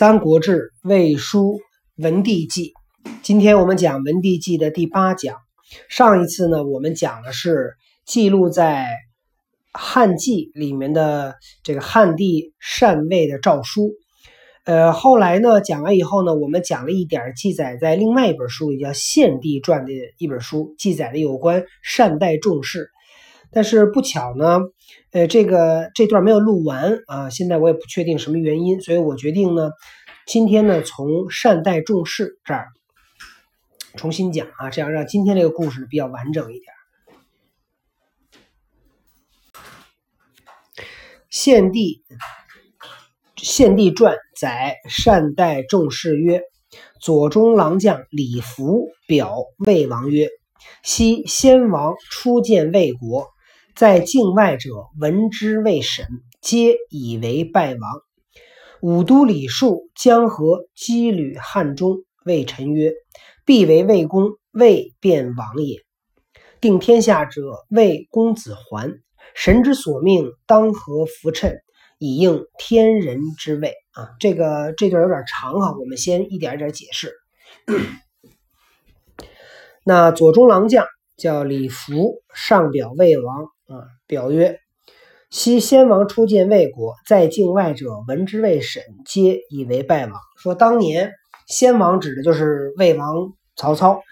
三国志》魏书文帝纪，今天我们讲文帝纪的第八讲。上一次呢，我们讲的是记录在汉纪里面的这个汉帝禅位的诏书。呃，后来呢，讲完以后呢，我们讲了一点记载在另外一本书里，叫《献帝传》的一本书，记载的有关善待重士。但是不巧呢，呃，这个这段没有录完啊，现在我也不确定什么原因，所以我决定呢，今天呢从善待重视这儿重新讲啊，这样让今天这个故事比较完整一点。献帝献帝传载善待重士曰：左中郎将李福表魏王曰：昔先王初建魏国。在境外者闻之未审，皆以为败亡。武都李树、江河、羁旅汉中，谓臣曰：“必为魏公，未便亡也。”定天下者，魏公子桓。神之所命，当何服称，以应天人之位？啊，这个这段有点长哈，我们先一点一点解释。那左中郎将叫李福，上表魏王。啊，表曰：昔先王初建魏国，在境外者闻之未审，皆以为败亡。说当年先王指的就是魏王曹操，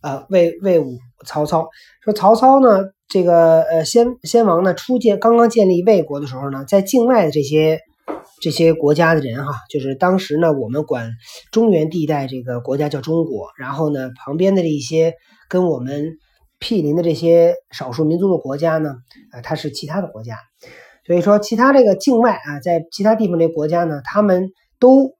呃，魏魏武曹操。说曹操呢，这个呃先先王呢初建刚刚建立魏国的时候呢，在境外的这些这些国家的人哈，就是当时呢我们管中原地带这个国家叫中国，然后呢旁边的这一些跟我们。毗邻的这些少数民族的国家呢，啊，它是其他的国家，所以说其他这个境外啊，在其他地方这国家呢，他们都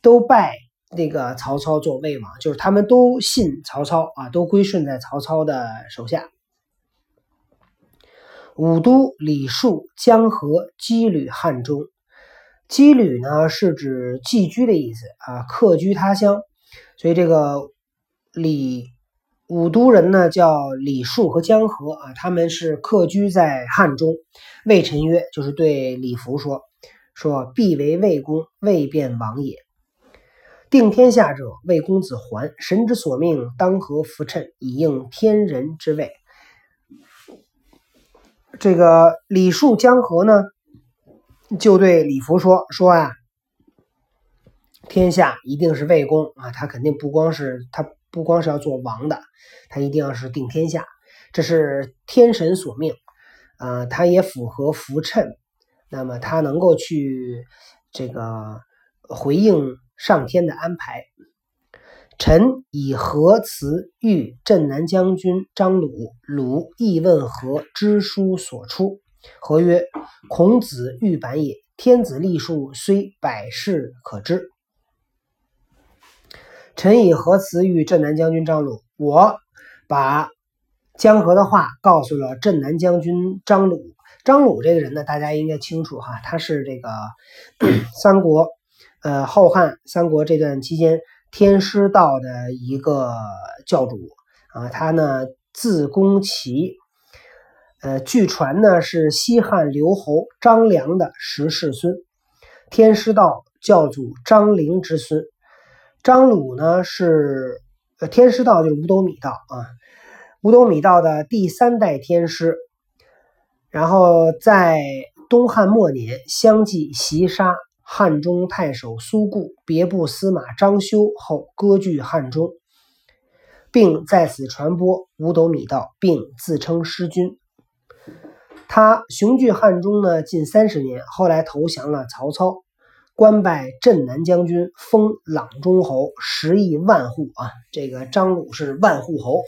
都拜那个曹操做魏王，就是他们都信曹操啊，都归顺在曹操的手下。武都、李树、江河、羁旅汉中，羁旅呢是指寄居的意思啊，客居他乡，所以这个李。武都人呢，叫李树和江河啊，他们是客居在汉中。魏臣曰，就是对李福说：“说必为魏公，未变王也。定天下者，魏公子桓。神之所命，当何服称，以应天人之位。”这个李树、江河呢，就对李福说：“说啊，天下一定是魏公啊，他肯定不光是他。”不光是要做王的，他一定要是定天下，这是天神所命，啊，他也符合福称，那么他能够去这个回应上天的安排。臣以何辞谕镇南将军张鲁，鲁亦问何知书所出？何曰：孔子欲板也。天子立数，虽百世可知。臣以何辞与镇南将军张鲁？我把江河的话告诉了镇南将军张鲁。张鲁这个人呢，大家应该清楚哈，他是这个 三国，呃，后汉三国这段期间天师道的一个教主啊。他呢字公齐，呃，据传呢是西汉刘侯张良的十世孙，天师道教主张陵之孙。张鲁呢是呃天师道，就是五斗米道啊，五斗米道的第三代天师。然后在东汉末年，相继袭杀汉中太守苏固、别部司马张修后，割据汉中，并在此传播五斗米道，并自称师君。他雄踞汉中呢近三十年，后来投降了曹操。官拜镇南将军，封朗中侯，十亿万户啊！这个张鲁是万户侯。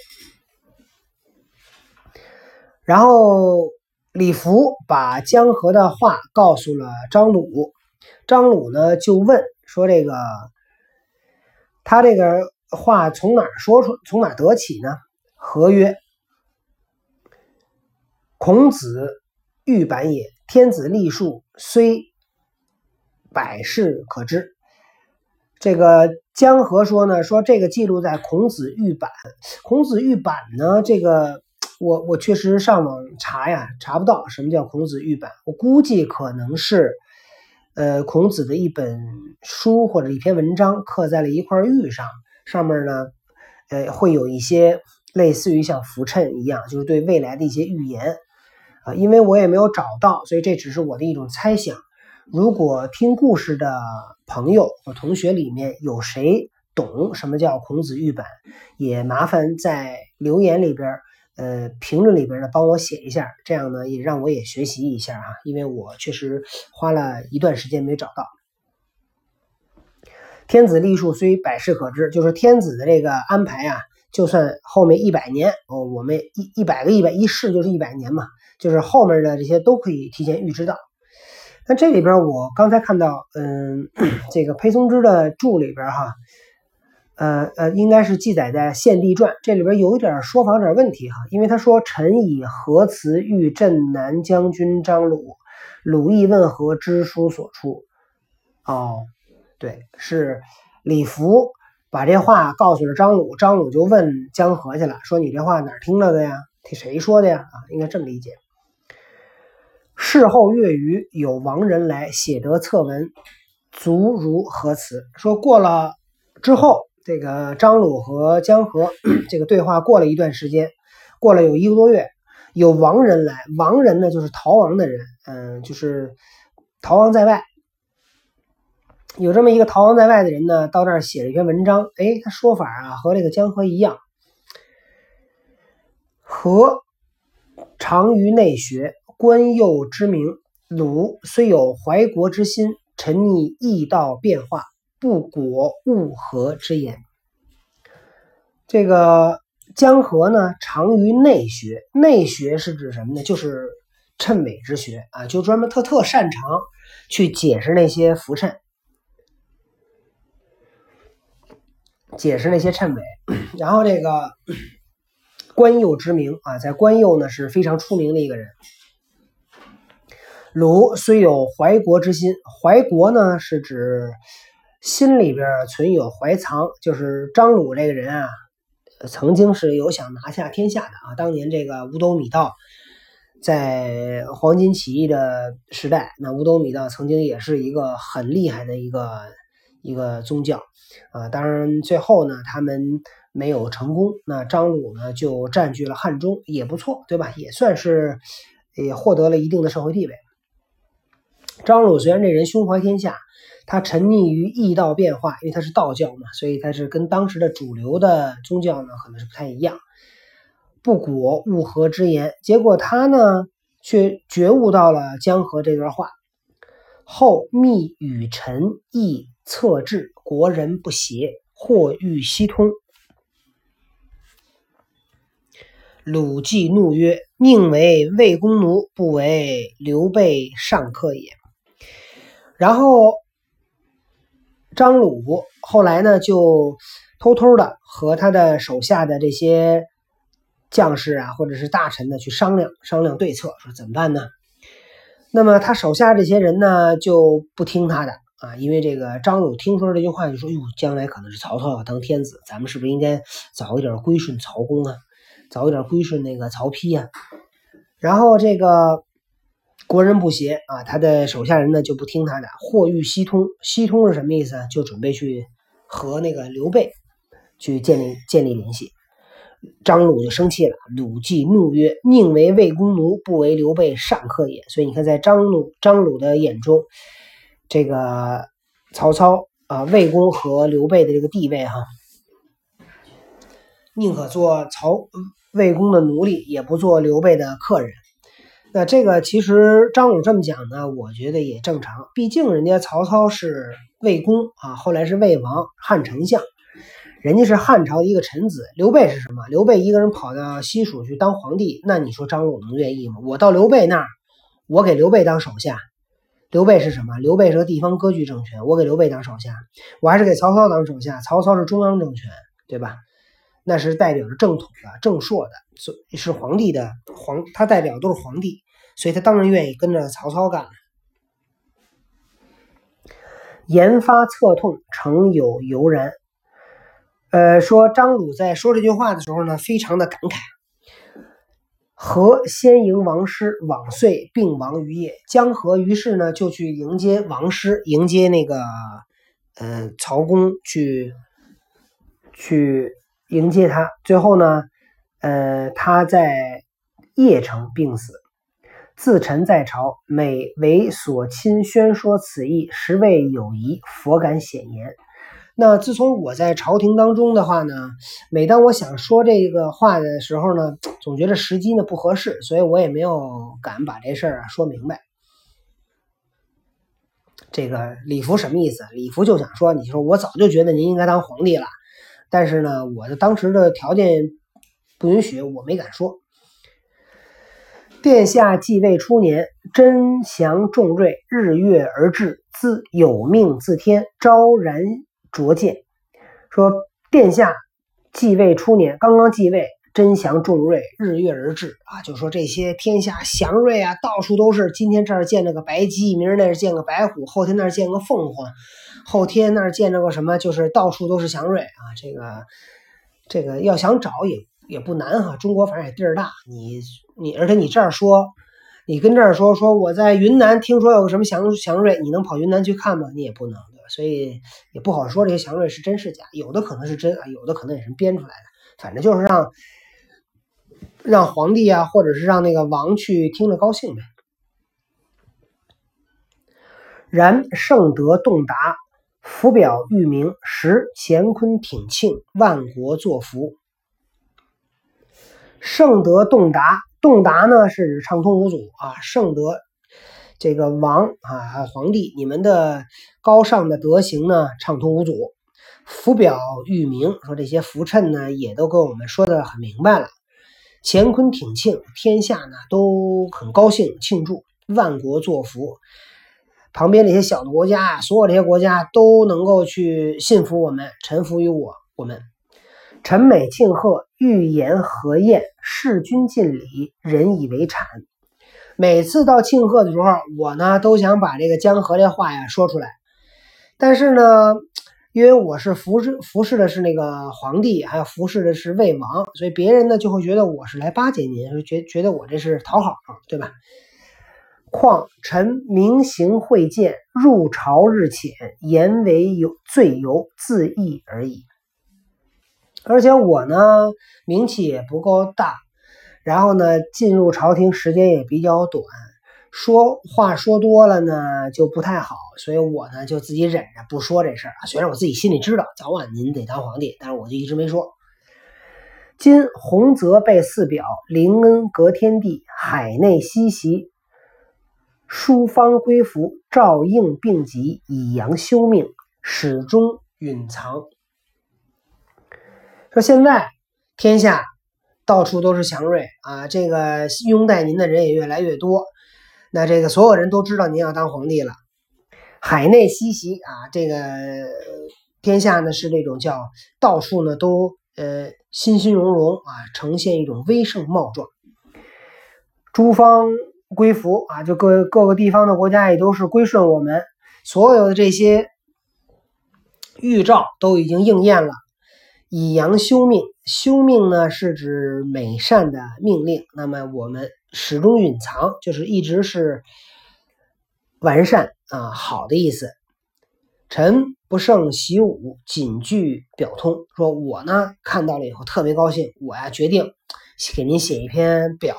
然后李福把江河的话告诉了张鲁，张鲁呢就问说：“这个他这个话从哪说出？从哪得起呢？”何曰：“孔子欲板也，天子立数，虽。”百事可知，这个江河说呢，说这个记录在孔子玉版。孔子玉版呢，这个我我确实上网查呀，查不到什么叫孔子玉版。我估计可能是，呃，孔子的一本书或者一篇文章刻在了一块玉上，上面呢，呃，会有一些类似于像浮衬一样，就是对未来的一些预言啊。因为我也没有找到，所以这只是我的一种猜想。如果听故事的朋友或同学里面有谁懂什么叫孔子玉版，也麻烦在留言里边。呃，评论里边呢，帮我写一下，这样呢也让我也学习一下啊，因为我确实花了一段时间没找到。天子历数虽百世可知，就是天子的这个安排啊，就算后面一百年哦，我们一一百个一百一世就是一百年嘛，就是后面的这些都可以提前预知到。那这里边我刚才看到，嗯，这个裴松之的注里边哈。呃呃，应该是记载在《献帝传》这里边有一点说法有点问题哈，因为他说臣以何辞遇镇南将军张鲁，鲁亦问何知书所出？哦，对，是李福把这话告诉了张鲁，张鲁就问江河去了，说你这话哪听到的呀？听谁说的呀？啊，应该这么理解。事后月余，有亡人来写得策文，足如何辞？说过了之后。这个张鲁和江河 这个对话过了一段时间，过了有一个多月，有亡人来，亡人呢就是逃亡的人，嗯，就是逃亡在外。有这么一个逃亡在外的人呢，到这儿写了一篇文章，哎，他说法啊和这个江河一样。和长于内学，官幼之名。鲁虽有怀国之心，沉溺易道变化。不果物和之言，这个江河呢，长于内学。内学是指什么呢？就是谶纬之学啊，就专门特特擅长去解释那些浮谶，解释那些谶纬。然后这个官右之名啊，在官右呢是非常出名的一个人。鲁虽有怀国之心，怀国呢是指。心里边存有怀藏，就是张鲁这个人啊，曾经是有想拿下天下的啊。当年这个五斗米道在黄巾起义的时代，那五斗米道曾经也是一个很厉害的一个一个宗教啊。当然最后呢，他们没有成功，那张鲁呢就占据了汉中，也不错，对吧？也算是也获得了一定的社会地位。张鲁虽然这人胸怀天下。他沉溺于异道变化，因为他是道教嘛，所以他是跟当时的主流的宗教呢可能是不太一样。不果物和之言，结果他呢却觉悟到了江河这段话，后密与臣议策治，国人不协，或欲西通。鲁季怒曰：“宁为魏公奴，不为刘备上客也。”然后。张鲁后来呢，就偷偷的和他的手下的这些将士啊，或者是大臣呢，去商量商量对策，说怎么办呢？那么他手下这些人呢，就不听他的啊，因为这个张鲁听说这句话，就说：“哟，将来可能是曹操要当天子，咱们是不是应该早一点归顺曹公啊？早一点归顺那个曹丕啊？”然后这个。国人不协啊，他的手下人呢就不听他的。或欲西通，西通是什么意思？就准备去和那个刘备去建立建立联系。张鲁就生气了，鲁季怒曰：“宁为魏公奴，不为刘备上客也。”所以你看，在张鲁张鲁的眼中，这个曹操啊，魏公和刘备的这个地位哈，宁可做曹魏公的奴隶，也不做刘备的客人。那这个其实张鲁这么讲呢，我觉得也正常。毕竟人家曹操是魏公啊，后来是魏王、汉丞相，人家是汉朝的一个臣子。刘备是什么？刘备一个人跑到西蜀去当皇帝，那你说张鲁能愿意吗？我到刘备那儿，我给刘备当手下。刘备是什么？刘备是个地方割据政权，我给刘备当手下，我还是给曹操当手下。曹操是中央政权，对吧？那是代表着正统的、正朔的，是是皇帝的皇，他代表都是皇帝，所以他当然愿意跟着曹操干了。言发侧痛，诚有由然。呃，说张鲁在说这句话的时候呢，非常的感慨。和先迎王师，往岁病亡于夜。江河于是呢就去迎接王师，迎接那个呃曹公去去迎接他。最后呢，呃他在邺城病死。自臣在朝，每为所亲宣说此意，实为有疑，佛感显言。那自从我在朝廷当中的话呢，每当我想说这个话的时候呢，总觉得时机呢不合适，所以我也没有敢把这事儿啊说明白。这个李福什么意思？李福就想说，你说我早就觉得您应该当皇帝了，但是呢，我的当时的条件不允许，我没敢说。殿下继位初年，真祥重瑞，日月而至，自有命自天，昭然卓见。说殿下继位初年，刚刚继位，真祥重瑞，日月而至啊，就说这些天下祥瑞啊，到处都是。今天这儿见了个白鸡，明儿那儿见个白虎，后天那儿见个凤凰，后天那儿见着个什么，就是到处都是祥瑞啊。这个这个要想找也。也不难哈，中国反正也地儿大，你你而且你这儿说，你跟这儿说说我在云南听说有个什么祥祥瑞，你能跑云南去看吗？你也不能，对吧？所以也不好说这些祥瑞是真是假，有的可能是真啊，有的可能也是编出来的，反正就是让让皇帝啊，或者是让那个王去听着高兴呗。然圣德洞达，福表裕明，时乾坤挺庆，万国作福。圣德洞达，洞达呢是指畅通无阻啊。圣德这个王啊，皇帝，你们的高尚的德行呢畅通无阻，福表裕明，说这些福称呢也都跟我们说的很明白了。乾坤挺庆，天下呢都很高兴庆祝，万国作福。旁边那些小的国家，所有这些国家都能够去信服我们，臣服于我，我们。臣美庆贺，欲言何宴，事君尽礼，人以为谄。每次到庆贺的时候，我呢都想把这个江河这话呀说出来，但是呢，因为我是服侍服侍的是那个皇帝，还有服侍的是魏王，所以别人呢就会觉得我是来巴结您，觉觉得我这是讨好，对吧？况臣明行会见，入朝日浅，言为有罪由，自意而已。而且我呢，名气也不够大，然后呢，进入朝廷时间也比较短，说话说多了呢就不太好，所以我呢就自己忍着不说这事儿啊。虽然我自己心里知道，早晚您得当皇帝，但是我就一直没说。今洪泽被四表，灵恩隔天地，海内西袭，书方归服，照应病疾，以阳休命，始终允藏。说现在天下到处都是祥瑞啊，这个拥戴您的人也越来越多，那这个所有人都知道您要当皇帝了，海内西袭啊，这个天下呢是这种叫到处呢都呃欣欣融融啊，呈现一种威盛茂壮，诸方归服啊，就各各个地方的国家也都是归顺我们，所有的这些预兆都已经应验了。以阳修命，修命呢是指美善的命令。那么我们始终隐藏，就是一直是完善啊，好的意思。臣不胜习武，谨具表通。说我呢看到了以后特别高兴，我呀决定给您写一篇表，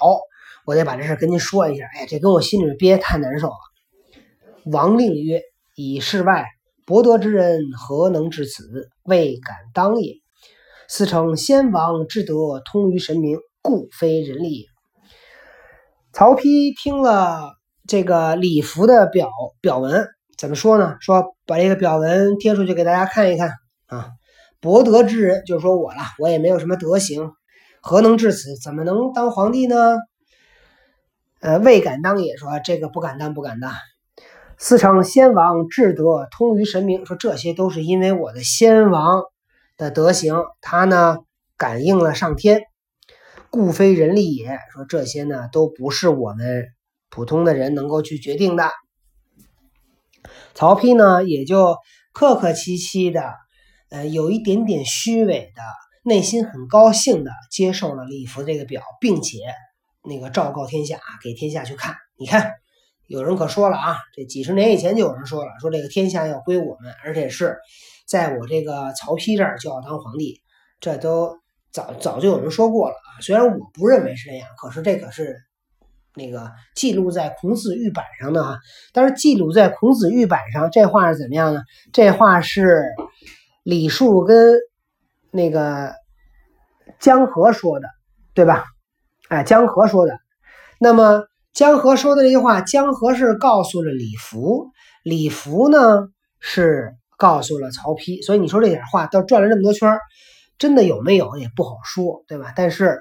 我得把这事跟您说一下。哎，这跟我心里憋太难受了。王令曰：“以世外博得之人，何能至此？未敢当也。”此称先王之德通于神明，故非人力也。曹丕听了这个李福的表表文，怎么说呢？说把这个表文贴出去给大家看一看啊。博德之人，就是说我了，我也没有什么德行，何能至此？怎么能当皇帝呢？呃，未敢当也，说这个不敢当，不敢当。四称先王至德通于神明，说这些都是因为我的先王。的德行，他呢感应了上天，故非人力也。说这些呢都不是我们普通的人能够去决定的。曹丕呢也就客客气气的，呃，有一点点虚伪的，内心很高兴的接受了李福这个表，并且那个昭告天下，给天下去看。你看，有人可说了啊，这几十年以前就有人说了，说这个天下要归我们，而且是在我这个曹丕这儿就要当皇帝，这都早早就有人说过了啊。虽然我不认为是这样，可是这可是那个记录在孔子玉版上的啊。但是记录在孔子玉版上，这话是怎么样呢？这话是李树跟那个江河说的，对吧？哎，江河说的。那么江河说的这句话，江河是告诉了李福，李福呢是告诉了曹丕。所以你说这点话倒转了这么多圈，真的有没有也不好说，对吧？但是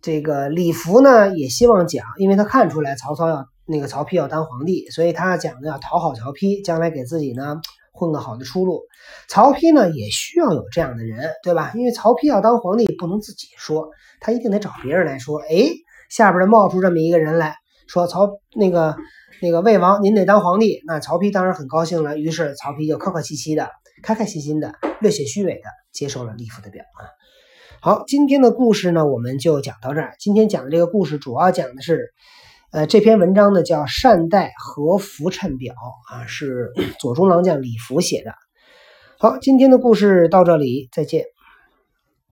这个李福呢也希望讲，因为他看出来曹操要那个曹丕要当皇帝，所以他讲的要讨好曹丕，将来给自己呢混个好的出路。曹丕呢也需要有这样的人，对吧？因为曹丕要当皇帝不能自己说。他一定得找别人来说，哎，下边的冒出这么一个人来说，曹那个那个魏王，您得当皇帝。那曹丕当然很高兴了，于是曹丕就客客气气的、开开心心的、略显虚伪的接受了李福的表啊。好，今天的故事呢，我们就讲到这儿。今天讲的这个故事主要讲的是，呃，这篇文章呢叫《善待和服称表》啊，是 左中郎将李福写的。好，今天的故事到这里，再见。